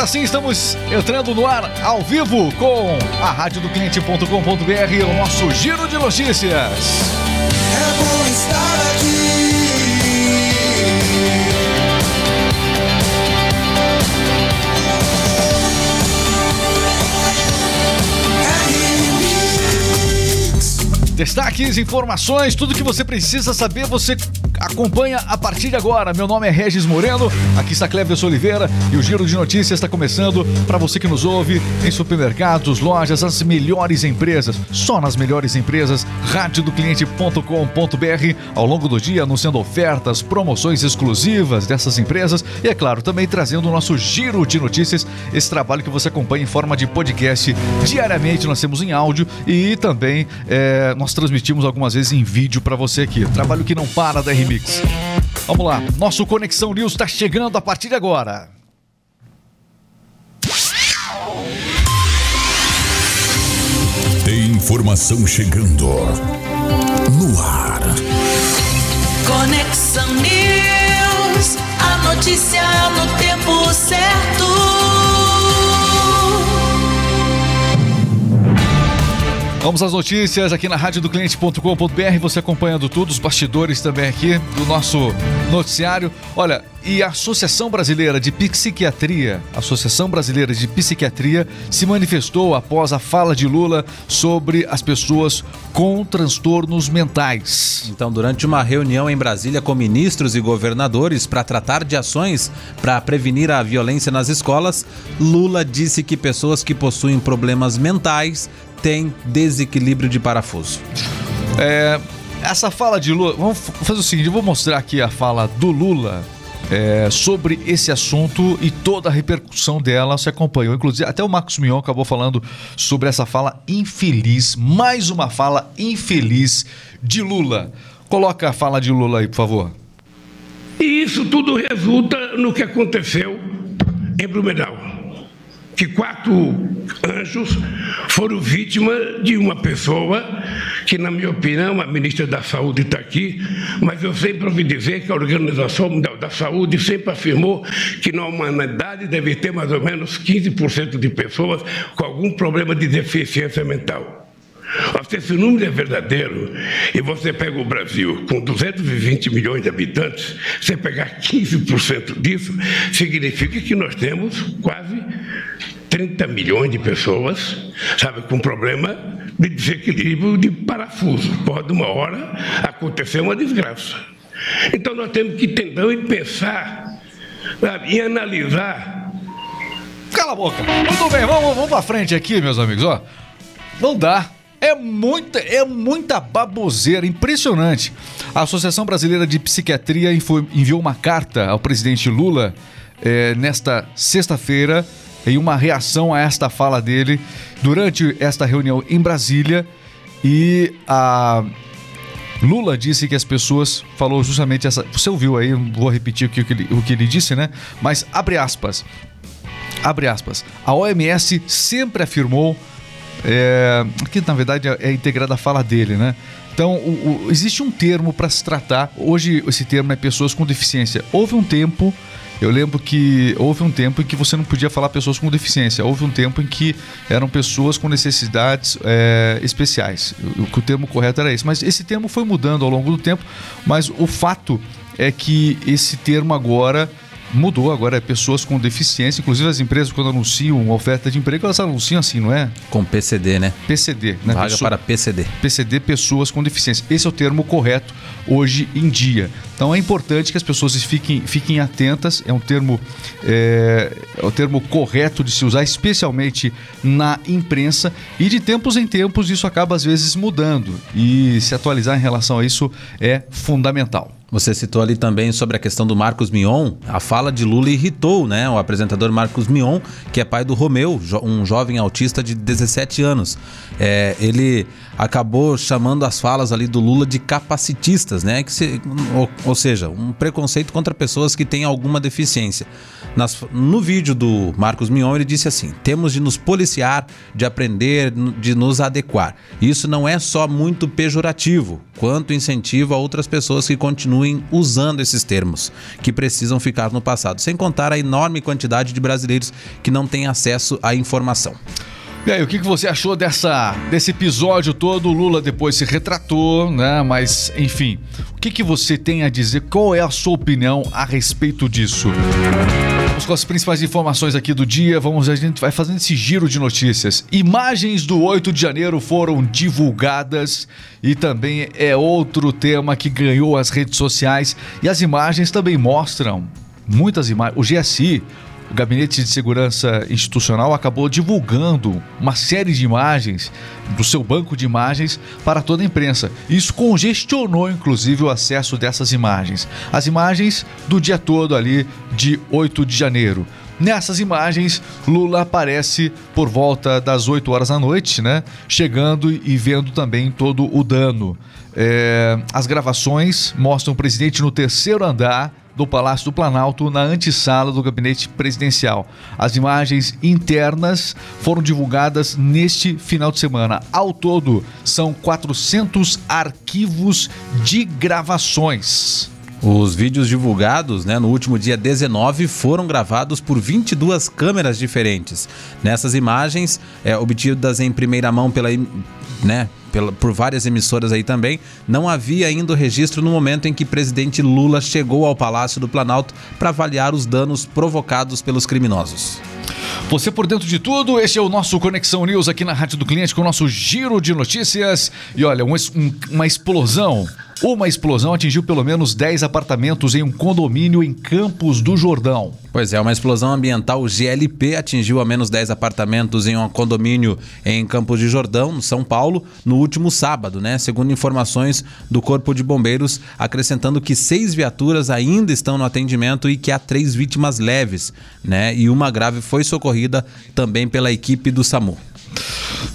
agora sim estamos entrando no ar ao vivo com a rádio do cliente.com.br, o nosso giro de notícias. É bom estar aqui. Destaques, informações, tudo que você precisa saber, você acompanha a partir de agora. Meu nome é Regis Moreno, aqui está Cleves Oliveira e o Giro de Notícias está começando para você que nos ouve em supermercados, lojas, as melhores empresas, só nas melhores empresas, radiodocliente.com.br ao longo do dia anunciando ofertas, promoções exclusivas dessas empresas e é claro, também trazendo o nosso Giro de Notícias, esse trabalho que você acompanha em forma de podcast diariamente, nós temos em áudio e também é, nós transmitimos algumas vezes em vídeo para você aqui. Trabalho que não para da RMix. Vamos lá, nosso Conexão News está chegando a partir de agora. Tem informação chegando no ar. Conexão News, a notícia no tempo Vamos às notícias aqui na rádio do cliente.com.br. Você acompanhando tudo, os bastidores também aqui do nosso noticiário. Olha, e a Associação Brasileira de Psiquiatria, Associação Brasileira de Psiquiatria, se manifestou após a fala de Lula sobre as pessoas com transtornos mentais. Então, durante uma reunião em Brasília com ministros e governadores para tratar de ações para prevenir a violência nas escolas, Lula disse que pessoas que possuem problemas mentais tem desequilíbrio de parafuso. É, essa fala de Lula, vamos fazer o seguinte, eu vou mostrar aqui a fala do Lula é, sobre esse assunto e toda a repercussão dela se acompanhou. Inclusive, até o Marcos Mion acabou falando sobre essa fala infeliz, mais uma fala infeliz de Lula. Coloca a fala de Lula aí, por favor. E isso tudo resulta no que aconteceu em Blumenau que quatro anjos foram vítima de uma pessoa que, na minha opinião, a ministra da Saúde está aqui, mas eu sempre ouvi dizer que a Organização Mundial da Saúde sempre afirmou que na humanidade deve ter mais ou menos 15% de pessoas com algum problema de deficiência mental. Se esse número é verdadeiro e você pega o Brasil com 220 milhões de habitantes, você pegar 15% disso, significa que nós temos quase 30 milhões de pessoas, sabe, com problema de desequilíbrio de parafuso. Pode uma hora acontecer uma desgraça. Então nós temos que tentar e pensar sabe, e analisar. Cala a boca. Muito bem, vamos, vamos pra frente aqui, meus amigos. Ó, não dá. É muita, é muita baboseira, impressionante. A Associação Brasileira de Psiquiatria enviou uma carta ao presidente Lula é, nesta sexta-feira em uma reação a esta fala dele durante esta reunião em Brasília e a Lula disse que as pessoas falou justamente essa. Você ouviu aí? Vou repetir o que, ele, o que ele disse, né? Mas abre aspas. Abre aspas. A OMS sempre afirmou. É, aqui na verdade é, é integrada a fala dele, né? Então, o, o, existe um termo para se tratar. Hoje, esse termo é pessoas com deficiência. Houve um tempo eu lembro que houve um tempo em que você não podia falar pessoas com deficiência, houve um tempo em que eram pessoas com necessidades é, especiais. O, o termo correto era esse. Mas esse termo foi mudando ao longo do tempo, mas o fato é que esse termo agora mudou agora, é pessoas com deficiência. Inclusive as empresas, quando anunciam uma oferta de emprego, elas anunciam assim, não é? Com PCD, né? PCD, né? Vaga Pessoa... para PCD. PCD, pessoas com deficiência. Esse é o termo correto hoje em dia. Então é importante que as pessoas fiquem, fiquem atentas. É um termo é, é o termo correto de se usar, especialmente na imprensa. E de tempos em tempos isso acaba às vezes mudando. E se atualizar em relação a isso é fundamental. Você citou ali também sobre a questão do Marcos Mion. A fala de Lula irritou, né? O apresentador Marcos Mion, que é pai do Romeu, um jovem autista de 17 anos. É, ele acabou chamando as falas ali do Lula de capacitistas, né? Que se, ou, ou, seja, um preconceito contra pessoas que têm alguma deficiência. Nas, no vídeo do Marcos Mion, ele disse assim: temos de nos policiar, de aprender, de nos adequar. Isso não é só muito pejorativo quanto incentiva outras pessoas que continuem usando esses termos, que precisam ficar no passado, sem contar a enorme quantidade de brasileiros que não têm acesso à informação. E aí, o que, que você achou dessa, desse episódio todo? O Lula depois se retratou, né? Mas, enfim, o que, que você tem a dizer? Qual é a sua opinião a respeito disso? Vamos com as principais informações aqui do dia. Vamos, a gente vai fazendo esse giro de notícias. Imagens do 8 de janeiro foram divulgadas e também é outro tema que ganhou as redes sociais. E as imagens também mostram muitas imagens. O GSI, o Gabinete de Segurança Institucional acabou divulgando uma série de imagens do seu banco de imagens para toda a imprensa. Isso congestionou, inclusive, o acesso dessas imagens. As imagens do dia todo ali de 8 de janeiro. Nessas imagens, Lula aparece por volta das 8 horas da noite, né? Chegando e vendo também todo o dano. É, as gravações mostram o presidente no terceiro andar do Palácio do Planalto na antessala do gabinete presidencial. As imagens internas foram divulgadas neste final de semana. Ao todo, são 400 arquivos de gravações. Os vídeos divulgados né, no último dia 19 foram gravados por 22 câmeras diferentes. Nessas imagens, é, obtidas em primeira mão pela, né, pela, por várias emissoras aí também, não havia ainda o registro no momento em que presidente Lula chegou ao Palácio do Planalto para avaliar os danos provocados pelos criminosos. Você por dentro de tudo, este é o nosso Conexão News aqui na Rádio do Cliente com o nosso giro de notícias. E olha, um, um, uma explosão uma explosão atingiu pelo menos 10 apartamentos em um condomínio em Campos do Jordão. Pois é, uma explosão ambiental GLP atingiu ao menos 10 apartamentos em um condomínio em Campos de Jordão, no São Paulo, no último sábado, né? Segundo informações do Corpo de Bombeiros, acrescentando que seis viaturas ainda estão no atendimento e que há três vítimas leves, né? E uma grave foi socorrida também pela equipe do SAMU.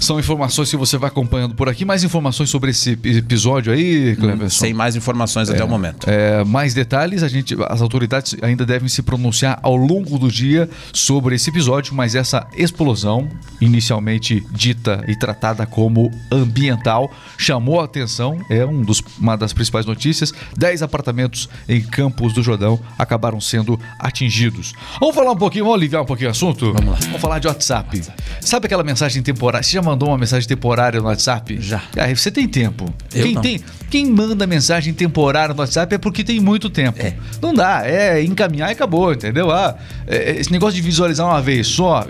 São informações que você vai acompanhando por aqui. Mais informações sobre esse episódio aí, Cleverson? Sem mais informações até o momento. É, mais detalhes, a gente, as autoridades ainda devem se pronunciar ao longo do dia sobre esse episódio, mas essa explosão, inicialmente dita e tratada como ambiental, chamou a atenção, é um dos, uma das principais notícias. Dez apartamentos em Campos do Jordão acabaram sendo atingidos. Vamos falar um pouquinho, vamos aliviar um pouquinho o assunto? Vamos lá. Vamos falar de WhatsApp. Sabe aquela mensagem temporária? Você já mandou uma mensagem temporária no WhatsApp? Já. Ah, você tem tempo. Eu quem não. tem, quem manda mensagem temporária no WhatsApp é porque tem muito tempo. É. Não dá, é encaminhar e acabou, entendeu? Ah, é, esse negócio de visualizar uma vez só,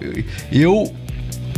eu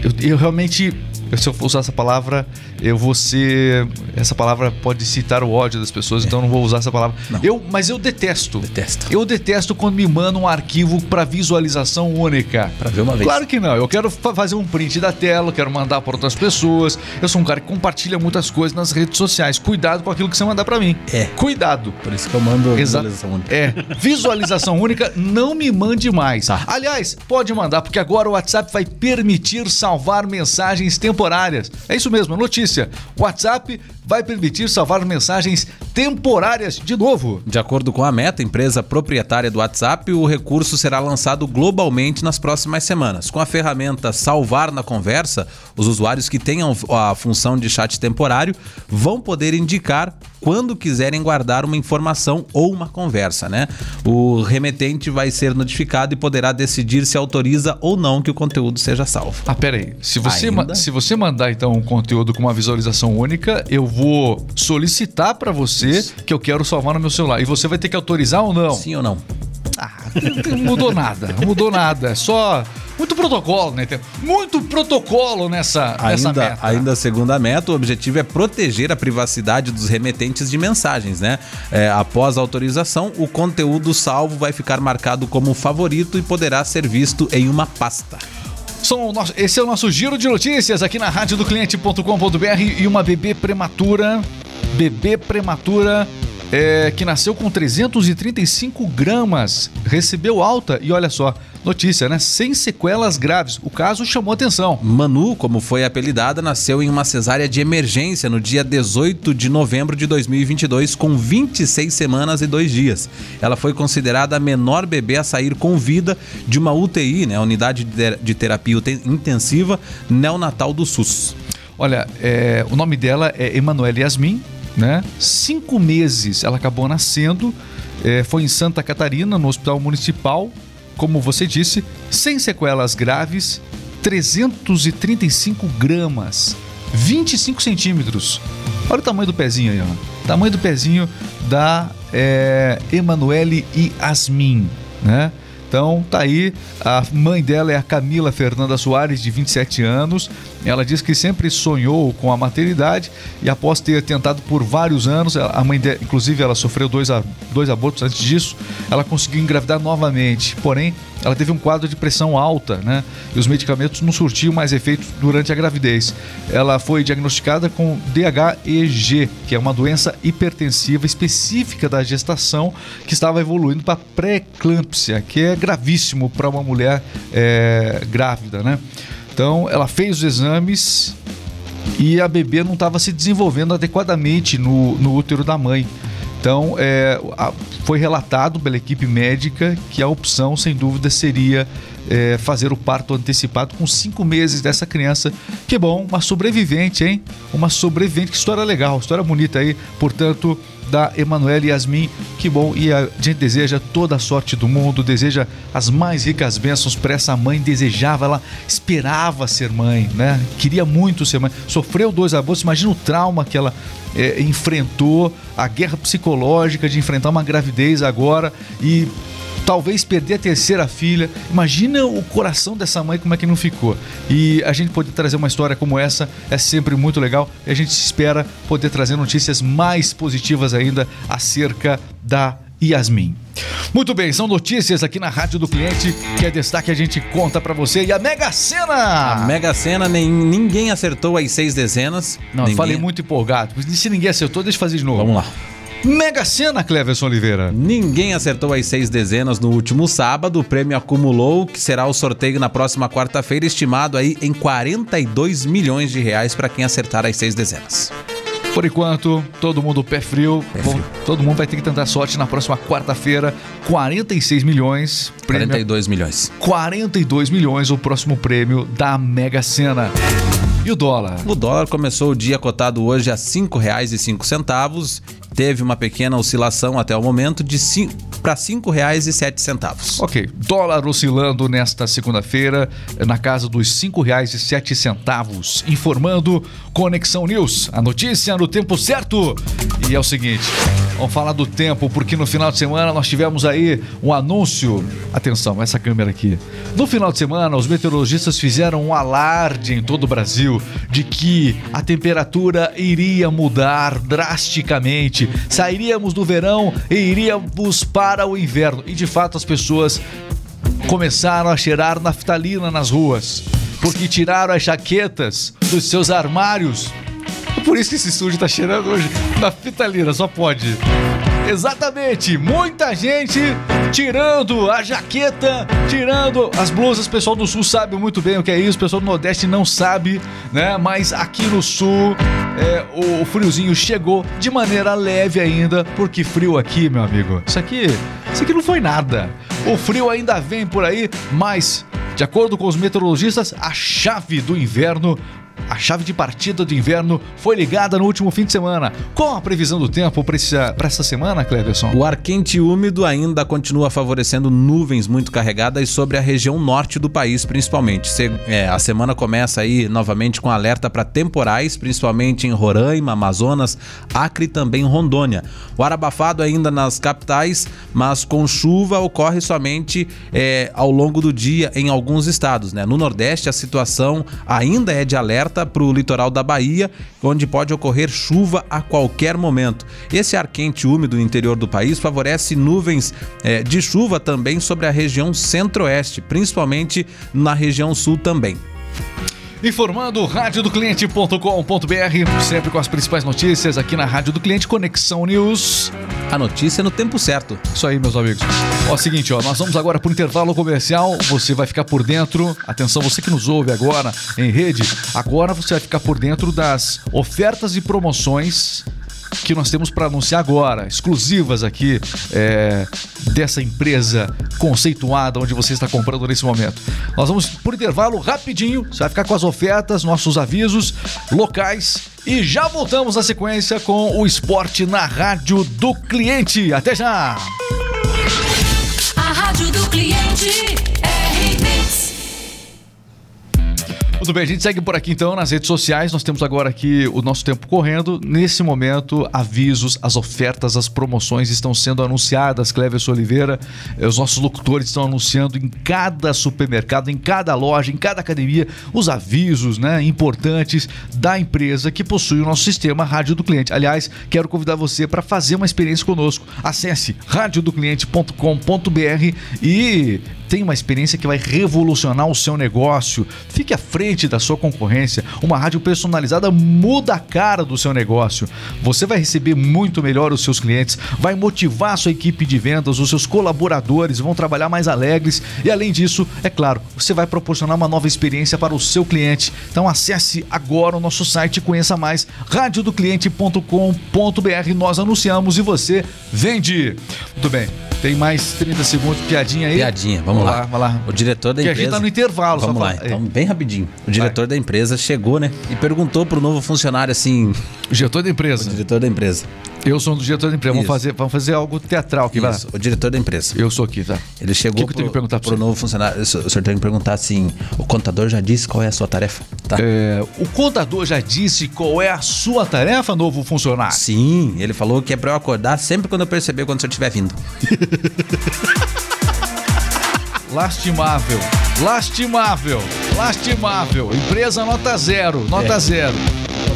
eu, eu realmente se eu for usar essa palavra, eu vou ser. Essa palavra pode citar o ódio das pessoas, então eu não vou usar essa palavra. Não. Eu, mas eu detesto. Detesto. Eu detesto quando me mandam um arquivo para visualização única. Pra ver uma vez. Claro que não. Eu quero fa- fazer um print da tela, quero mandar para outras pessoas. Eu sou um cara que compartilha muitas coisas nas redes sociais. Cuidado com aquilo que você mandar para mim. É. Cuidado. Por isso que eu mando Exato. visualização única. É, visualização única, não me mande mais. Tá. Aliás, pode mandar, porque agora o WhatsApp vai permitir salvar mensagens temporárias. É isso mesmo, notícia. O WhatsApp vai permitir salvar mensagens temporárias de novo. De acordo com a Meta, empresa proprietária do WhatsApp, o recurso será lançado globalmente nas próximas semanas. Com a ferramenta Salvar na Conversa, os usuários que tenham a função de chat temporário vão poder indicar quando quiserem guardar uma informação ou uma conversa, né? O remetente vai ser notificado e poderá decidir se autoriza ou não que o conteúdo seja salvo. Ah, pera aí. Se você, Ainda? se você mandar então um conteúdo com uma visualização única, eu vou solicitar para você que eu quero salvar no meu celular. E você vai ter que autorizar ou não? Sim ou não? Ah, não mudou nada, não mudou nada. É só muito protocolo, né? Tem Muito protocolo nessa, nessa Ainda, meta. ainda segundo a meta, o objetivo é proteger a privacidade dos remetentes de mensagens, né? É, após a autorização, o conteúdo salvo vai ficar marcado como favorito e poderá ser visto em uma pasta. São nosso- esse é o nosso giro de notícias aqui na rádio do cliente.com.br e uma bebê prematura, bebê prematura é, que nasceu com 335 gramas, recebeu alta e olha só, notícia, né? Sem sequelas graves. O caso chamou atenção. Manu, como foi apelidada, nasceu em uma cesárea de emergência no dia 18 de novembro de 2022, com 26 semanas e dois dias. Ela foi considerada a menor bebê a sair com vida de uma UTI, né, Unidade de Ter- de Terapia Intensiva Neonatal do SUS. Olha, é, o nome dela é Emanuele Yasmin, né? Cinco meses ela acabou nascendo. é, foi em Santa Catarina, no Hospital Municipal. Como você disse, sem sequelas graves, 335 gramas, 25 centímetros. Olha o tamanho do pezinho aí, ó. Tamanho do pezinho da é, Emanuele e Asmin, né? Então, tá aí. A mãe dela é a Camila Fernanda Soares, de 27 anos. Ela diz que sempre sonhou com a maternidade e após ter tentado por vários anos, a mãe inclusive, ela sofreu dois, dois abortos antes disso, ela conseguiu engravidar novamente. Porém, ela teve um quadro de pressão alta, né? E os medicamentos não surtiam mais efeitos durante a gravidez. Ela foi diagnosticada com DHEG, que é uma doença hipertensiva específica da gestação que estava evoluindo para pré-eclâmpsia, que é gravíssimo para uma mulher é, grávida, né? Então, ela fez os exames e a bebê não estava se desenvolvendo adequadamente no, no útero da mãe. Então, é, a- foi relatado pela equipe médica que a opção, sem dúvida, seria é, fazer o parto antecipado com cinco meses dessa criança. Que bom, uma sobrevivente, hein? Uma sobrevivente, que história legal, história bonita aí, portanto, da Emanuele Yasmin. Que bom, e a gente deseja toda a sorte do mundo, deseja as mais ricas bênçãos para essa mãe. Desejava, ela esperava ser mãe, né? Queria muito ser mãe. Sofreu dois abortos, imagina o trauma que ela é, enfrentou, a guerra psicológica de enfrentar uma gravidez agora e talvez perder a terceira filha. Imagina o coração dessa mãe como é que não ficou. E a gente poder trazer uma história como essa é sempre muito legal e a gente espera poder trazer notícias mais positivas ainda acerca da Yasmin. Muito bem, são notícias aqui na Rádio do Cliente que é destaque a gente conta pra você e a Mega Sena. A Mega Sena, nem, ninguém acertou as seis dezenas. Não, eu ninguém... falei muito empolgado. Se ninguém acertou, deixa eu fazer de novo. Vamos lá. Mega Sena, Cleverson Oliveira. Ninguém acertou as seis dezenas no último sábado. O prêmio acumulou, que será o sorteio na próxima quarta-feira, estimado aí em 42 milhões de reais para quem acertar as seis dezenas. Por enquanto, todo mundo pé frio. Bom, todo mundo vai ter que tentar sorte na próxima quarta-feira. 46 milhões. Prêmio 42 milhões. 42 milhões o próximo prêmio da Mega Sena. E o dólar? O dólar começou o dia cotado hoje a R$ 5,05. Teve uma pequena oscilação até o momento de para R$ 5,07. Ok, dólar oscilando nesta segunda-feira na casa dos R$ 5,07. Informando Conexão News, a notícia no tempo certo. E é o seguinte, vamos falar do tempo, porque no final de semana nós tivemos aí um anúncio. Atenção, essa câmera aqui. No final de semana, os meteorologistas fizeram um alarde em todo o Brasil de que a temperatura iria mudar drasticamente. Sairíamos do verão e iríamos para o inverno. E de fato as pessoas começaram a cheirar naftalina nas ruas, porque tiraram as jaquetas dos seus armários. Por isso que esse estúdio tá cheirando hoje naftalina, só pode. Exatamente, muita gente tirando a jaqueta, tirando as blusas. O pessoal do sul sabe muito bem o que é isso, o pessoal do Nordeste não sabe, né? Mas aqui no sul é, o friozinho chegou de maneira leve ainda, porque frio aqui, meu amigo. Isso aqui, isso aqui não foi nada. O frio ainda vem por aí, mas de acordo com os meteorologistas, a chave do inverno a chave de partida do inverno foi ligada no último fim de semana. Qual a previsão do tempo para essa semana, Cleverson? O ar quente e úmido ainda continua favorecendo nuvens muito carregadas sobre a região norte do país, principalmente. Se- é, a semana começa aí novamente com alerta para temporais, principalmente em Roraima, Amazonas, Acre e também Rondônia. O ar abafado ainda nas capitais, mas com chuva ocorre somente é, ao longo do dia em alguns estados. Né? No Nordeste, a situação ainda é de alerta para o litoral da Bahia, onde pode ocorrer chuva a qualquer momento. Esse ar quente úmido no interior do país favorece nuvens eh, de chuva também sobre a região centro-oeste, principalmente na região sul também. Informando radiodocliente.com.br, sempre com as principais notícias aqui na Rádio do Cliente Conexão News. A notícia no tempo certo. Isso aí, meus amigos. Ó, seguinte, ó, nós vamos agora para o intervalo comercial. Você vai ficar por dentro. Atenção, você que nos ouve agora em rede, agora você vai ficar por dentro das ofertas e promoções que nós temos para anunciar agora, exclusivas aqui é, dessa empresa conceituada onde você está comprando nesse momento. Nós vamos por intervalo rapidinho, você vai ficar com as ofertas, nossos avisos locais e já voltamos na sequência com o esporte na rádio do cliente. Até já! A rádio do cliente Tudo bem, a gente segue por aqui então nas redes sociais. Nós temos agora aqui o nosso tempo correndo. Nesse momento, avisos, as ofertas, as promoções estão sendo anunciadas. Cleves Oliveira, eh, os nossos locutores estão anunciando em cada supermercado, em cada loja, em cada academia, os avisos né, importantes da empresa que possui o nosso sistema Rádio do Cliente. Aliás, quero convidar você para fazer uma experiência conosco. Acesse radiodocliente.com.br e tem uma experiência que vai revolucionar o seu negócio. Fique à frente da sua concorrência. Uma rádio personalizada muda a cara do seu negócio. Você vai receber muito melhor os seus clientes, vai motivar a sua equipe de vendas, os seus colaboradores vão trabalhar mais alegres e além disso, é claro, você vai proporcionar uma nova experiência para o seu cliente. Então acesse agora o nosso site e conheça mais radiodocliente.com.br. Nós anunciamos e você vende. Muito bem. Tem mais 30 segundos, piadinha aí. Piadinha, vamos lá. Vai lá. O diretor da Que a empresa. gente tá no intervalo, Vamos lá, então, bem rapidinho. O diretor da empresa chegou, né? E perguntou pro novo funcionário assim. O diretor da empresa. O diretor da empresa. Eu sou um do diretor da empresa. Vamos fazer, vamos fazer algo teatral aqui, vai. Isso, o diretor da empresa. Eu sou aqui, tá? Ele chegou O que que eu tenho que perguntar pro você? novo funcionário. O senhor o tem que perguntar assim: o contador já disse qual é a sua tarefa? Tá? É, o contador já disse qual é a sua tarefa, novo funcionário? Sim, ele falou que é pra eu acordar sempre quando eu perceber quando o senhor estiver vindo. Lastimável, lastimável, lastimável. Empresa nota zero, nota É. zero.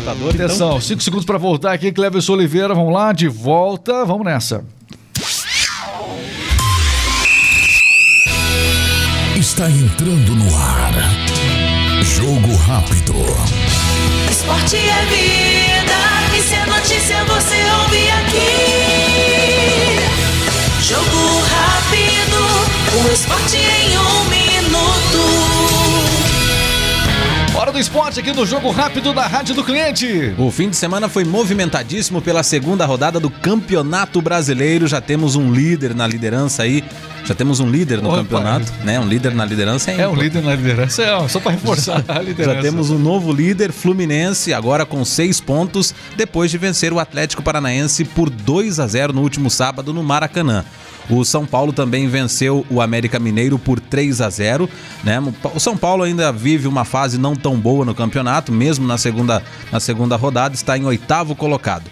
Contador, Atenção, cinco segundos pra voltar aqui, Cleverson Oliveira. Vamos lá, de volta. Vamos nessa. Está entrando no ar. Jogo rápido. Esporte é vida. E se é notícia, você ouve aqui. Jogo rápido. O esporte em um minuto. Esporte aqui no Jogo Rápido da Rádio do Cliente. O fim de semana foi movimentadíssimo pela segunda rodada do Campeonato Brasileiro. Já temos um líder na liderança aí. Já temos um líder no Opa. campeonato, né? Um líder na liderança É um líder na liderança, é, só pra reforçar a liderança. Já temos um novo líder, Fluminense, agora com seis pontos, depois de vencer o Atlético Paranaense por 2 a 0 no último sábado no Maracanã. O São Paulo também venceu o América Mineiro por 3 a 0 né? O São Paulo ainda vive uma fase não tão boa no campeonato, mesmo na segunda, na segunda rodada, está em oitavo colocado.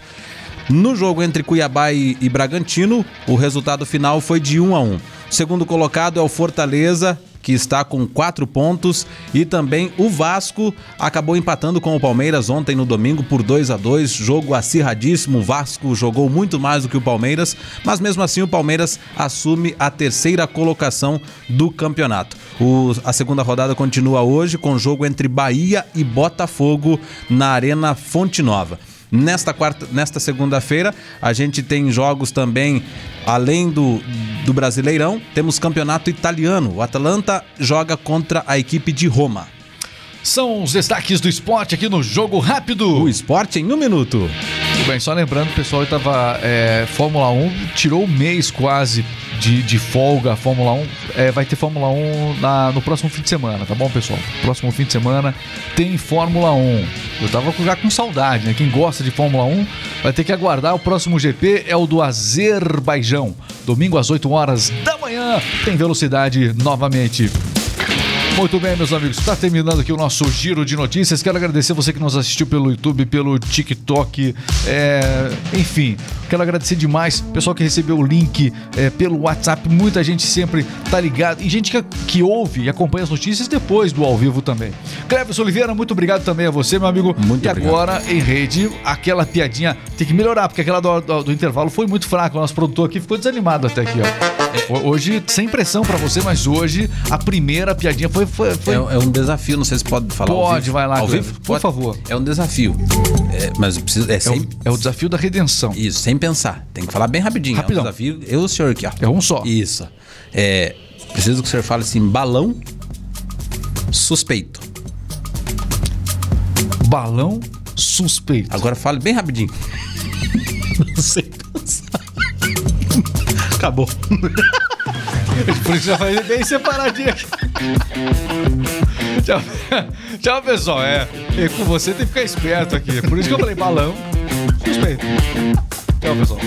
No jogo entre Cuiabá e, e Bragantino, o resultado final foi de 1 a 1. Segundo colocado é o Fortaleza, que está com quatro pontos, e também o Vasco acabou empatando com o Palmeiras ontem no domingo por 2 a 2 jogo acirradíssimo. O Vasco jogou muito mais do que o Palmeiras, mas mesmo assim o Palmeiras assume a terceira colocação do campeonato. O- a segunda rodada continua hoje com jogo entre Bahia e Botafogo na Arena Fonte Nova. Nesta quarta, nesta segunda-feira, a gente tem jogos também, além do, do Brasileirão, temos campeonato italiano. O Atalanta joga contra a equipe de Roma. São os destaques do esporte aqui no Jogo Rápido. O esporte em um minuto. Tudo bem, só lembrando, pessoal, estava é, Fórmula 1, tirou um mês quase de, de folga Fórmula 1. É, vai ter Fórmula 1 na- no próximo fim de semana, tá bom, pessoal? Próximo fim de semana tem Fórmula 1. Eu tava já com saudade, né? Quem gosta de Fórmula 1 vai ter que aguardar. O próximo GP é o do Azerbaijão. Domingo às 8 horas da manhã tem velocidade novamente. Muito bem, meus amigos, está terminando aqui o nosso giro de notícias. Quero agradecer você que nos assistiu pelo YouTube, pelo TikTok, é, enfim. Quero agradecer demais o pessoal que recebeu o link é, pelo WhatsApp. Muita gente sempre tá ligado. E gente que, que ouve e acompanha as notícias depois do ao vivo também. Cleves Oliveira, muito obrigado também a você, meu amigo. Muito e obrigado. agora, em rede, aquela piadinha tem que melhorar, porque aquela do, do- do intervalo foi muito fraca. O nosso produtor aqui ficou desanimado até aqui, ó. Ho- Hoje, sem pressão pra você, mas hoje a primeira piadinha foi. Foi, foi- É, é um desafio, não sei se pode falar. ao Pode, vai lá, Ao vivo? por Pode? favor. É um desafio. É, mas eu preciso, é, é, sem, o, é o desafio da redenção. Isso, sem pensar. Tem que falar bem rapidinho. Rapidão. É um desafio. Eu o senhor aqui, ó. É um só. Isso. É, preciso que o senhor fale assim: balão suspeito. Balão suspeito. Agora fale bem rapidinho. Não sei dançar. Acabou. Por isso já faz bem separadinho aqui. Tchau, tchau, pessoal. É, com você tem que ficar esperto aqui. Por isso que eu falei balão. Suspeito. Tchau, pessoal.